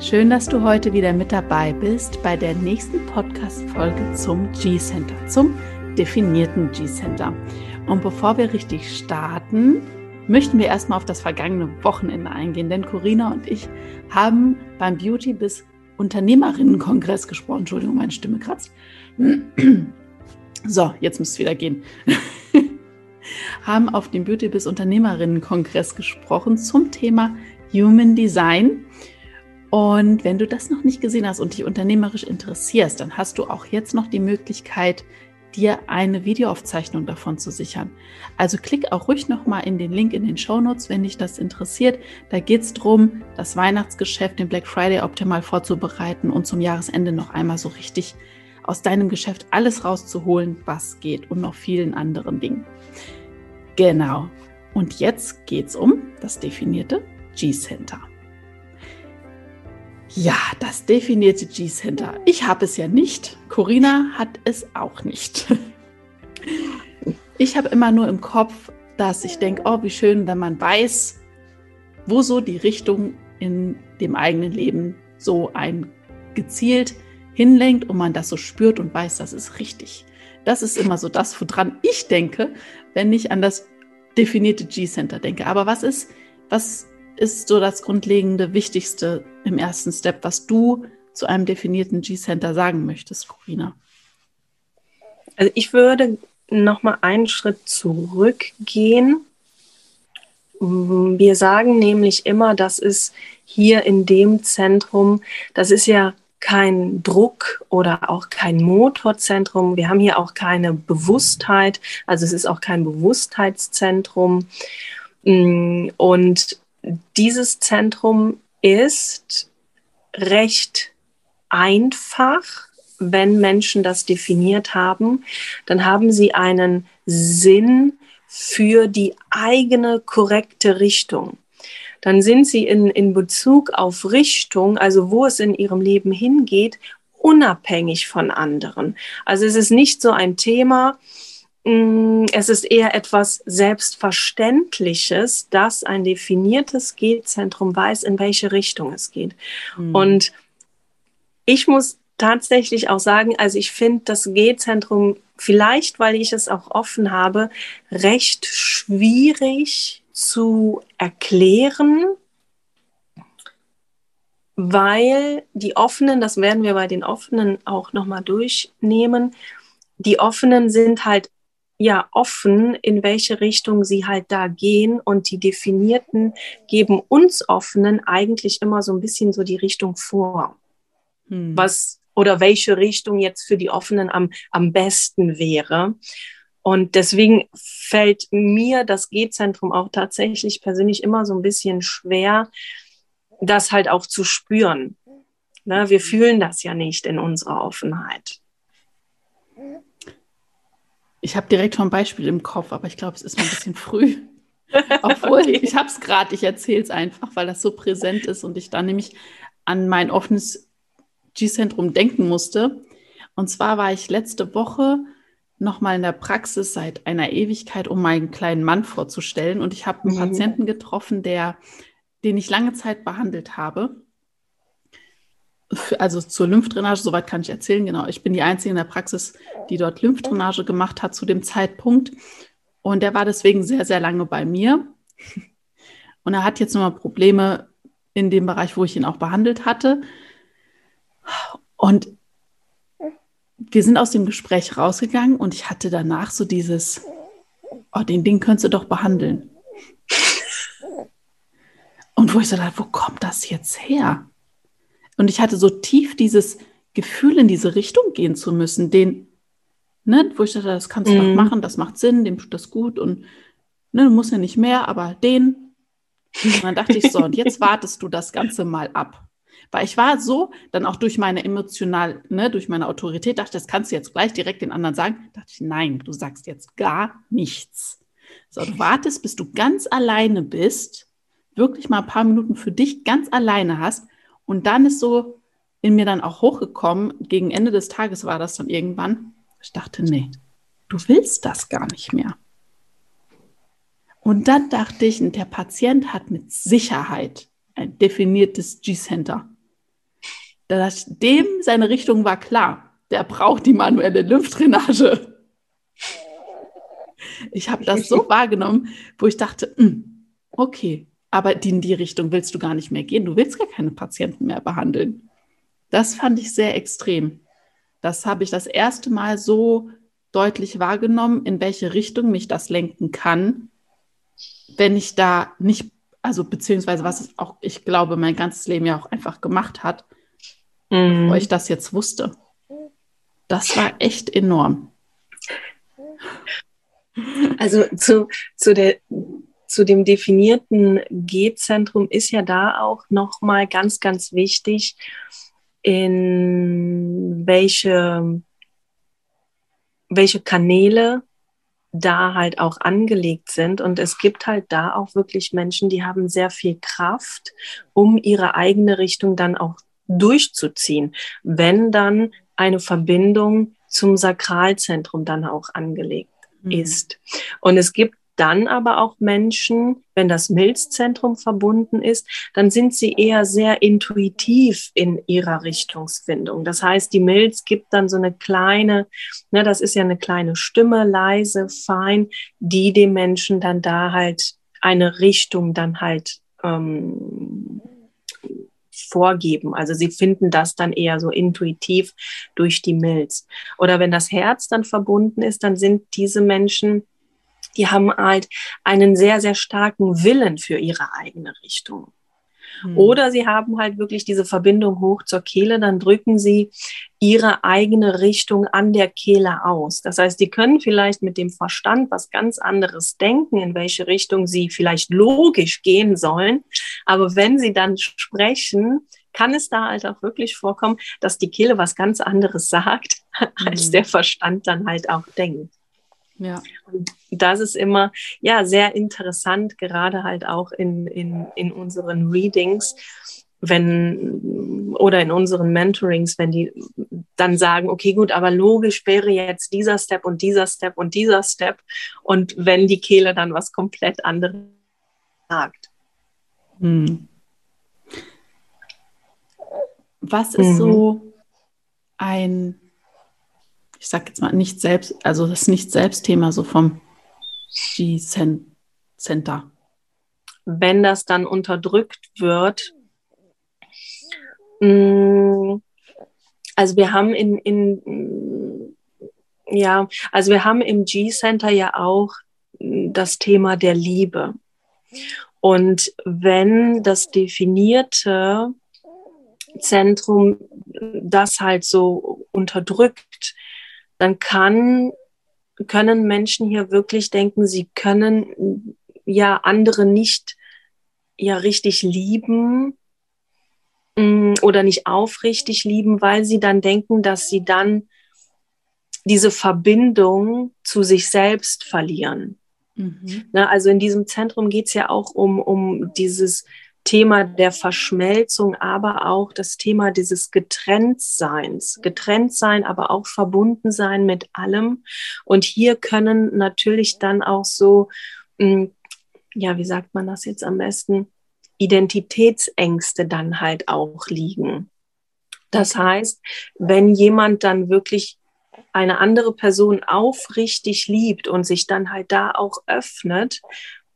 Schön, dass du heute wieder mit dabei bist bei der nächsten Podcast-Folge zum G-Center, zum definierten G-Center. Und bevor wir richtig starten, möchten wir erstmal auf das vergangene Wochenende eingehen, denn Corinna und ich haben beim Beauty bis Unternehmerinnenkongress gesprochen. Entschuldigung, meine Stimme kratzt. So, jetzt müsste es wieder gehen. haben auf dem Beauty bis Unternehmerinnenkongress gesprochen zum Thema Human Design. Und wenn du das noch nicht gesehen hast und dich unternehmerisch interessierst, dann hast du auch jetzt noch die Möglichkeit, dir eine Videoaufzeichnung davon zu sichern. Also klick auch ruhig nochmal in den Link in den Show Notes, wenn dich das interessiert. Da geht es darum, das Weihnachtsgeschäft, den Black Friday optimal vorzubereiten und zum Jahresende noch einmal so richtig aus deinem Geschäft alles rauszuholen, was geht und noch vielen anderen Dingen. Genau. Und jetzt geht es um das definierte G-Center. Ja, das definierte G-Center. Ich habe es ja nicht. Corinna hat es auch nicht. Ich habe immer nur im Kopf, dass ich denke, oh, wie schön, wenn man weiß, wo so die Richtung in dem eigenen Leben so ein gezielt hinlenkt und man das so spürt und weiß, das ist richtig. Das ist immer so das, woran ich denke, wenn ich an das definierte G-Center denke. Aber was ist, was ist so das grundlegende, wichtigste im ersten Step, was du zu einem definierten G-Center sagen möchtest, Corina? Also ich würde noch mal einen Schritt zurückgehen. Wir sagen nämlich immer, das ist hier in dem Zentrum, das ist ja kein Druck oder auch kein Motorzentrum. Wir haben hier auch keine Bewusstheit, also es ist auch kein Bewusstheitszentrum. Und dieses Zentrum ist recht einfach, wenn Menschen das definiert haben. Dann haben sie einen Sinn für die eigene korrekte Richtung. Dann sind sie in, in Bezug auf Richtung, also wo es in ihrem Leben hingeht, unabhängig von anderen. Also es ist nicht so ein Thema, es ist eher etwas Selbstverständliches, dass ein definiertes G-Zentrum weiß, in welche Richtung es geht. Mhm. Und ich muss tatsächlich auch sagen, also ich finde das G-Zentrum vielleicht, weil ich es auch offen habe, recht schwierig zu erklären, weil die Offenen, das werden wir bei den Offenen auch nochmal durchnehmen, die Offenen sind halt ja offen, in welche Richtung sie halt da gehen. Und die Definierten geben uns Offenen eigentlich immer so ein bisschen so die Richtung vor. Hm. Was oder welche Richtung jetzt für die Offenen am, am besten wäre. Und deswegen fällt mir das G-Zentrum auch tatsächlich persönlich immer so ein bisschen schwer, das halt auch zu spüren. Ne, wir fühlen das ja nicht in unserer Offenheit. Ich habe direkt schon ein Beispiel im Kopf, aber ich glaube, es ist noch ein bisschen früh. Obwohl, okay. ich habe es gerade, ich erzähle es einfach, weil das so präsent ist und ich dann nämlich an mein offenes G-Zentrum denken musste. Und zwar war ich letzte Woche nochmal in der Praxis seit einer Ewigkeit, um meinen kleinen Mann vorzustellen. Und ich habe einen mhm. Patienten getroffen, der, den ich lange Zeit behandelt habe also zur Lymphdrainage, soweit kann ich erzählen, genau. Ich bin die Einzige in der Praxis, die dort Lymphdrainage gemacht hat zu dem Zeitpunkt. Und der war deswegen sehr, sehr lange bei mir. Und er hat jetzt nochmal Probleme in dem Bereich, wo ich ihn auch behandelt hatte. Und wir sind aus dem Gespräch rausgegangen und ich hatte danach so dieses, oh, den Ding könntest du doch behandeln. Und wo ich so dachte, wo kommt das jetzt her? Und ich hatte so tief dieses Gefühl, in diese Richtung gehen zu müssen, den, ne, wo ich dachte, das kannst du doch machen, das macht Sinn, dem tut das gut und ne, du musst ja nicht mehr, aber den. Und dann dachte ich so, und jetzt wartest du das Ganze mal ab. Weil ich war so, dann auch durch meine emotional, ne, durch meine Autorität, dachte, das kannst du jetzt gleich direkt den anderen sagen. Dachte ich, nein, du sagst jetzt gar nichts. So, du wartest, bis du ganz alleine bist, wirklich mal ein paar Minuten für dich ganz alleine hast und dann ist so in mir dann auch hochgekommen, gegen Ende des Tages war das dann irgendwann, ich dachte, nee, du willst das gar nicht mehr. Und dann dachte ich, der Patient hat mit Sicherheit ein definiertes G-Center. Dem seine Richtung war klar. Der braucht die manuelle Lymphdrainage. Ich habe das so wahrgenommen, wo ich dachte, hm, okay, aber in die Richtung willst du gar nicht mehr gehen. Du willst gar keine Patienten mehr behandeln. Das fand ich sehr extrem. Das habe ich das erste Mal so deutlich wahrgenommen, in welche Richtung mich das lenken kann, wenn ich da nicht, also beziehungsweise was es auch, ich glaube, mein ganzes Leben ja auch einfach gemacht hat, mhm. bevor ich das jetzt wusste. Das war echt enorm. Also zu, zu der zu dem definierten G-Zentrum ist ja da auch nochmal ganz, ganz wichtig, in welche, welche Kanäle da halt auch angelegt sind. Und es gibt halt da auch wirklich Menschen, die haben sehr viel Kraft, um ihre eigene Richtung dann auch durchzuziehen, wenn dann eine Verbindung zum Sakralzentrum dann auch angelegt mhm. ist. Und es gibt dann aber auch Menschen, wenn das Milzzentrum verbunden ist, dann sind sie eher sehr intuitiv in ihrer Richtungsfindung. Das heißt, die Milz gibt dann so eine kleine, ne, das ist ja eine kleine Stimme, leise, fein, die dem Menschen dann da halt eine Richtung dann halt ähm, vorgeben. Also sie finden das dann eher so intuitiv durch die Milz. Oder wenn das Herz dann verbunden ist, dann sind diese Menschen die haben halt einen sehr, sehr starken Willen für ihre eigene Richtung. Hm. Oder sie haben halt wirklich diese Verbindung hoch zur Kehle, dann drücken sie ihre eigene Richtung an der Kehle aus. Das heißt, die können vielleicht mit dem Verstand was ganz anderes denken, in welche Richtung sie vielleicht logisch gehen sollen. Aber wenn sie dann sprechen, kann es da halt auch wirklich vorkommen, dass die Kehle was ganz anderes sagt, als hm. der Verstand dann halt auch denkt. Ja. Und das ist immer ja sehr interessant, gerade halt auch in, in, in unseren Readings, wenn oder in unseren Mentorings, wenn die dann sagen, okay, gut, aber logisch wäre jetzt dieser Step und dieser Step und dieser Step. Und wenn die Kehle dann was komplett anderes sagt. Hm. Was ist mhm. so ein ich sag jetzt mal, nicht selbst, also das Nicht-Selbst-Thema so vom G-Center. Wenn das dann unterdrückt wird, mm, also wir haben in, in ja, also wir haben im G-Center ja auch das Thema der Liebe. Und wenn das definierte Zentrum das halt so unterdrückt, dann kann können Menschen hier wirklich denken, sie können ja andere nicht ja richtig lieben mm, oder nicht aufrichtig lieben, weil sie dann denken, dass sie dann diese Verbindung zu sich selbst verlieren. Mhm. Na, also in diesem Zentrum geht es ja auch um, um dieses Thema der Verschmelzung, aber auch das Thema dieses Getrenntseins. Getrennt sein, aber auch verbunden sein mit allem. Und hier können natürlich dann auch so, mm, ja, wie sagt man das jetzt am besten? Identitätsängste dann halt auch liegen. Das heißt, wenn jemand dann wirklich eine andere Person aufrichtig liebt und sich dann halt da auch öffnet,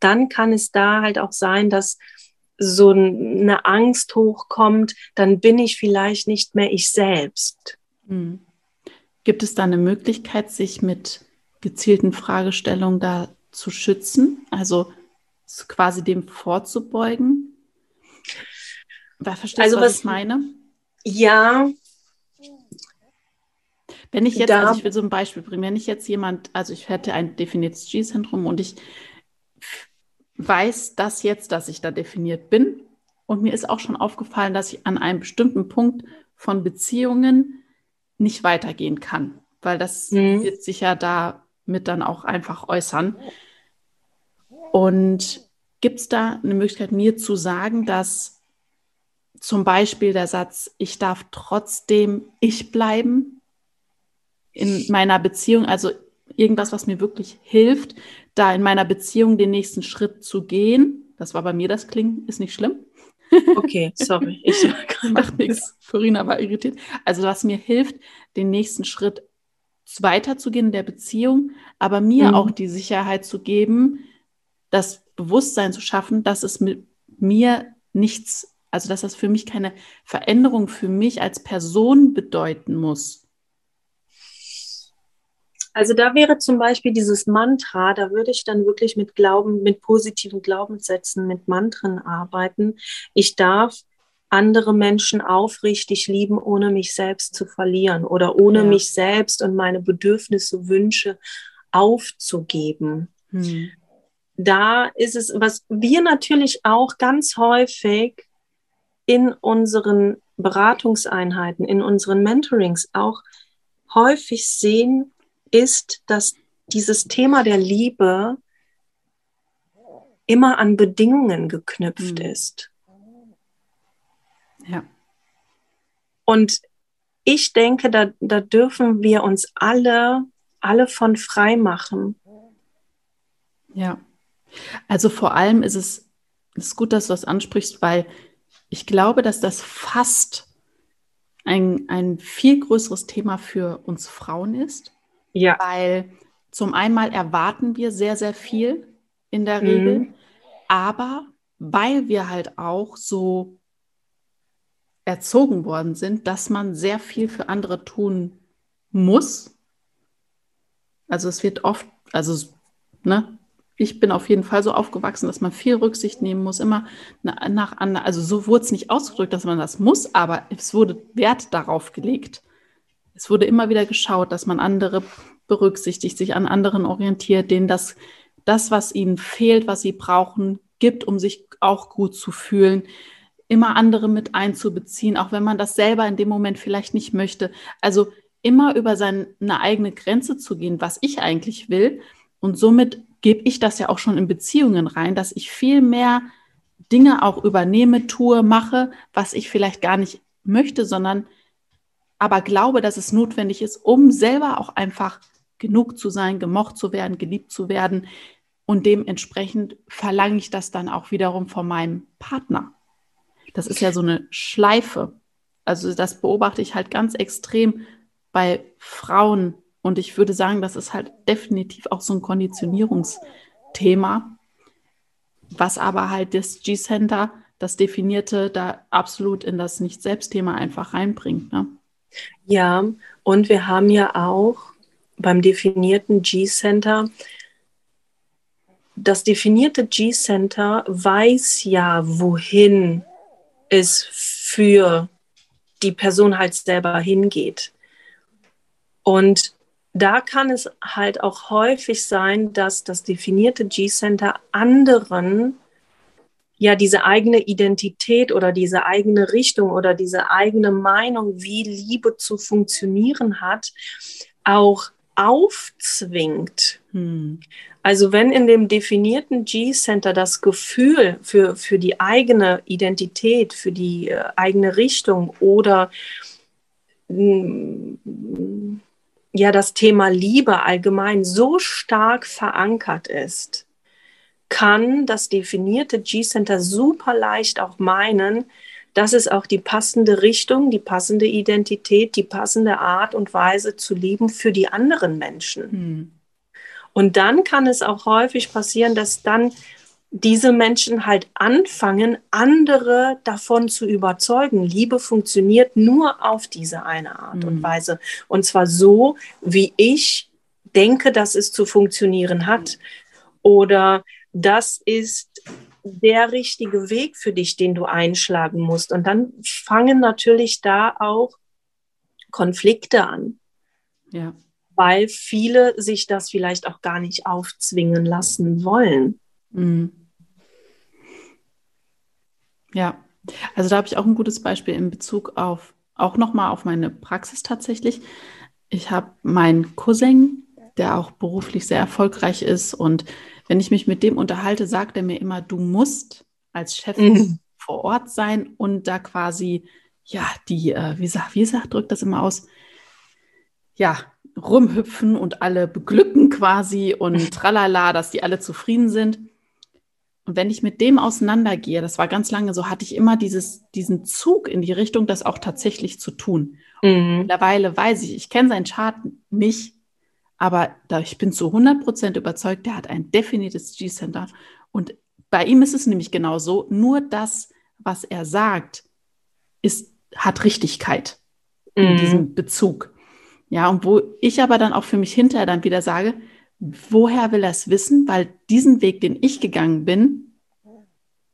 dann kann es da halt auch sein, dass so eine Angst hochkommt, dann bin ich vielleicht nicht mehr ich selbst. Hm. Gibt es da eine Möglichkeit, sich mit gezielten Fragestellungen da zu schützen? Also quasi dem vorzubeugen? Verstehst also, du, was, was ich meine? Ja. Wenn ich jetzt, also ich will so ein Beispiel bringen, wenn ich jetzt jemand, also ich hätte ein definiertes G-Zentrum und ich weiß das jetzt, dass ich da definiert bin. Und mir ist auch schon aufgefallen, dass ich an einem bestimmten Punkt von Beziehungen nicht weitergehen kann, weil das mhm. wird sich ja damit dann auch einfach äußern. Und gibt es da eine Möglichkeit, mir zu sagen, dass zum Beispiel der Satz, ich darf trotzdem ich bleiben in meiner Beziehung, also irgendwas, was mir wirklich hilft, da in meiner Beziehung den nächsten Schritt zu gehen. Das war bei mir das Klingen, ist nicht schlimm. Okay, sorry. Ich macht nichts. Corina war irritiert. Also was mir hilft, den nächsten Schritt weiterzugehen in der Beziehung, aber mir mhm. auch die Sicherheit zu geben, das Bewusstsein zu schaffen, dass es mit mir nichts, also dass das für mich keine Veränderung für mich als Person bedeuten muss. Also da wäre zum Beispiel dieses Mantra, da würde ich dann wirklich mit Glauben, mit positiven Glaubenssätzen, mit Mantren arbeiten. Ich darf andere Menschen aufrichtig lieben, ohne mich selbst zu verlieren oder ohne ja. mich selbst und meine Bedürfnisse, Wünsche aufzugeben. Hm. Da ist es, was wir natürlich auch ganz häufig in unseren Beratungseinheiten, in unseren Mentorings auch häufig sehen, ist, dass dieses Thema der Liebe immer an Bedingungen geknüpft mhm. ist. Ja. Und ich denke, da, da dürfen wir uns alle, alle von frei machen. Ja. Also vor allem ist es ist gut, dass du das ansprichst, weil ich glaube, dass das fast ein, ein viel größeres Thema für uns Frauen ist. Ja. Weil zum einen erwarten wir sehr, sehr viel in der Regel, mhm. aber weil wir halt auch so erzogen worden sind, dass man sehr viel für andere tun muss. Also es wird oft, also ne, ich bin auf jeden Fall so aufgewachsen, dass man viel Rücksicht nehmen muss, immer nach, nach also so wurde es nicht ausgedrückt, dass man das muss, aber es wurde Wert darauf gelegt, es wurde immer wieder geschaut, dass man andere berücksichtigt, sich an anderen orientiert, denen das, das, was ihnen fehlt, was sie brauchen, gibt, um sich auch gut zu fühlen. Immer andere mit einzubeziehen, auch wenn man das selber in dem Moment vielleicht nicht möchte. Also immer über seine eigene Grenze zu gehen, was ich eigentlich will. Und somit gebe ich das ja auch schon in Beziehungen rein, dass ich viel mehr Dinge auch übernehme, tue, mache, was ich vielleicht gar nicht möchte, sondern aber glaube, dass es notwendig ist, um selber auch einfach genug zu sein, gemocht zu werden, geliebt zu werden. Und dementsprechend verlange ich das dann auch wiederum von meinem Partner. Das ist ja so eine Schleife. Also das beobachte ich halt ganz extrem bei Frauen. Und ich würde sagen, das ist halt definitiv auch so ein Konditionierungsthema, was aber halt das G-Center, das Definierte, da absolut in das Nicht-Selbst-Thema einfach reinbringt. Ne? Ja, und wir haben ja auch beim definierten G-Center, das definierte G-Center weiß ja, wohin es für die Person halt selber hingeht. Und da kann es halt auch häufig sein, dass das definierte G-Center anderen ja diese eigene Identität oder diese eigene Richtung oder diese eigene Meinung, wie Liebe zu funktionieren hat, auch aufzwingt. Hm. Also wenn in dem definierten G-Center das Gefühl für, für die eigene Identität, für die äh, eigene Richtung oder mm, ja das Thema Liebe allgemein so stark verankert ist, kann das definierte G-Center super leicht auch meinen, das ist auch die passende Richtung, die passende Identität, die passende Art und Weise zu lieben für die anderen Menschen. Hm. Und dann kann es auch häufig passieren, dass dann diese Menschen halt anfangen, andere davon zu überzeugen. Liebe funktioniert nur auf diese eine Art mhm. und hm. Weise. Und zwar so, wie ich denke, dass es zu funktionieren hat. Oder das ist der richtige Weg für dich, den du einschlagen musst. Und dann fangen natürlich da auch Konflikte an. Ja. Weil viele sich das vielleicht auch gar nicht aufzwingen lassen wollen. Mhm. Ja, also da habe ich auch ein gutes Beispiel in Bezug auf, auch nochmal auf meine Praxis tatsächlich. Ich habe meinen Cousin, der auch beruflich sehr erfolgreich ist und wenn ich mich mit dem unterhalte, sagt er mir immer, du musst als Chef mhm. vor Ort sein und da quasi, ja, die, äh, wie sagt, wie sagt, drückt das immer aus? Ja, rumhüpfen und alle beglücken quasi und tralala, dass die alle zufrieden sind. Und wenn ich mit dem auseinandergehe, das war ganz lange so, hatte ich immer dieses, diesen Zug in die Richtung, das auch tatsächlich zu tun. Mhm. Mittlerweile weiß ich, ich kenne seinen Chart nicht, aber da, ich bin zu 100% überzeugt, der hat ein definiertes G-Center. Und bei ihm ist es nämlich genau so, nur das, was er sagt, ist, hat Richtigkeit in mhm. diesem Bezug. Ja, und wo ich aber dann auch für mich hinterher dann wieder sage, woher will er es wissen? Weil diesen Weg, den ich gegangen bin,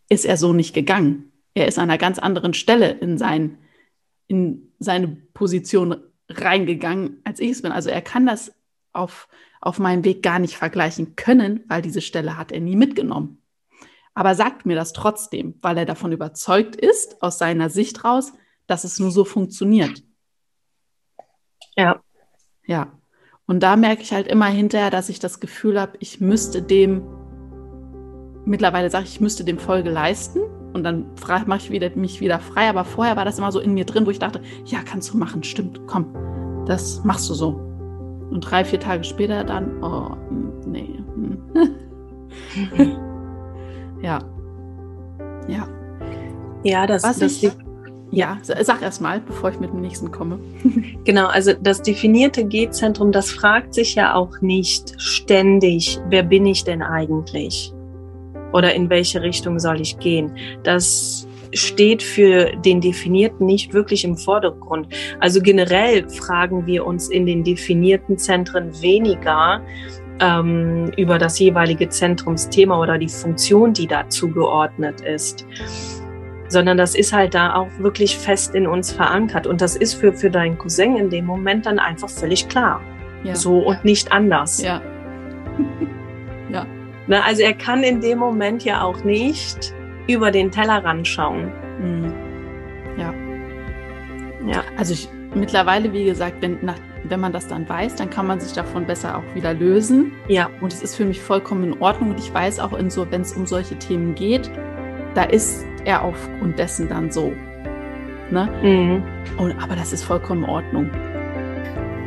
ist er so nicht gegangen. Er ist an einer ganz anderen Stelle in, sein, in seine Position reingegangen, als ich es bin. Also er kann das auf, auf meinem Weg gar nicht vergleichen können, weil diese Stelle hat er nie mitgenommen. Aber sagt mir das trotzdem, weil er davon überzeugt ist, aus seiner Sicht raus, dass es nur so funktioniert. Ja. Ja. Und da merke ich halt immer hinterher, dass ich das Gefühl habe, ich müsste dem, mittlerweile sage ich, ich müsste dem Folge leisten. Und dann mache ich wieder, mich wieder frei. Aber vorher war das immer so in mir drin, wo ich dachte, ja, kannst du machen, stimmt, komm, das machst du so. Und drei, vier Tage später dann, oh, hm, nee. Hm. ja. Ja. Ja, das, Was das ich, ja, sag erst mal, bevor ich mit dem nächsten komme. genau, also das definierte G-Zentrum, das fragt sich ja auch nicht ständig, wer bin ich denn eigentlich? Oder in welche Richtung soll ich gehen? Das steht für den Definierten nicht wirklich im Vordergrund. Also generell fragen wir uns in den definierten Zentren weniger ähm, über das jeweilige Zentrumsthema oder die Funktion, die da zugeordnet ist sondern das ist halt da auch wirklich fest in uns verankert. Und das ist für, für deinen Cousin in dem Moment dann einfach völlig klar. Ja. So und nicht anders. Ja. ja. Na, ne, also er kann in dem Moment ja auch nicht über den Tellerrand schauen. Mhm. Ja. Ja. Also ich, mittlerweile, wie gesagt, wenn, nach, wenn man das dann weiß, dann kann man sich davon besser auch wieder lösen. Ja. Und es ist für mich vollkommen in Ordnung. Und ich weiß auch, so, wenn es um solche Themen geht, da ist er aufgrund dessen dann so. Ne? Mhm. Und, aber das ist vollkommen in Ordnung.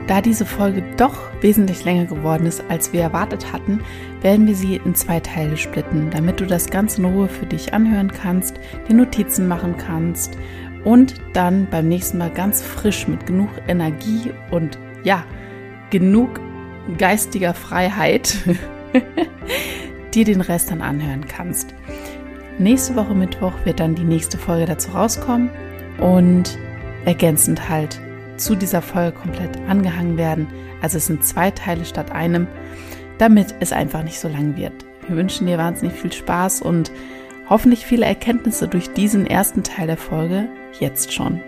Da diese Folge doch wesentlich länger geworden ist, als wir erwartet hatten, werden wir sie in zwei Teile splitten, damit du das Ganze in Ruhe für dich anhören kannst, dir Notizen machen kannst und dann beim nächsten Mal ganz frisch mit genug Energie und ja, genug geistiger Freiheit dir den Rest dann anhören kannst. Nächste Woche Mittwoch wird dann die nächste Folge dazu rauskommen und ergänzend halt zu dieser Folge komplett angehangen werden. Also es sind zwei Teile statt einem, damit es einfach nicht so lang wird. Wir wünschen dir wahnsinnig viel Spaß und hoffentlich viele Erkenntnisse durch diesen ersten Teil der Folge jetzt schon.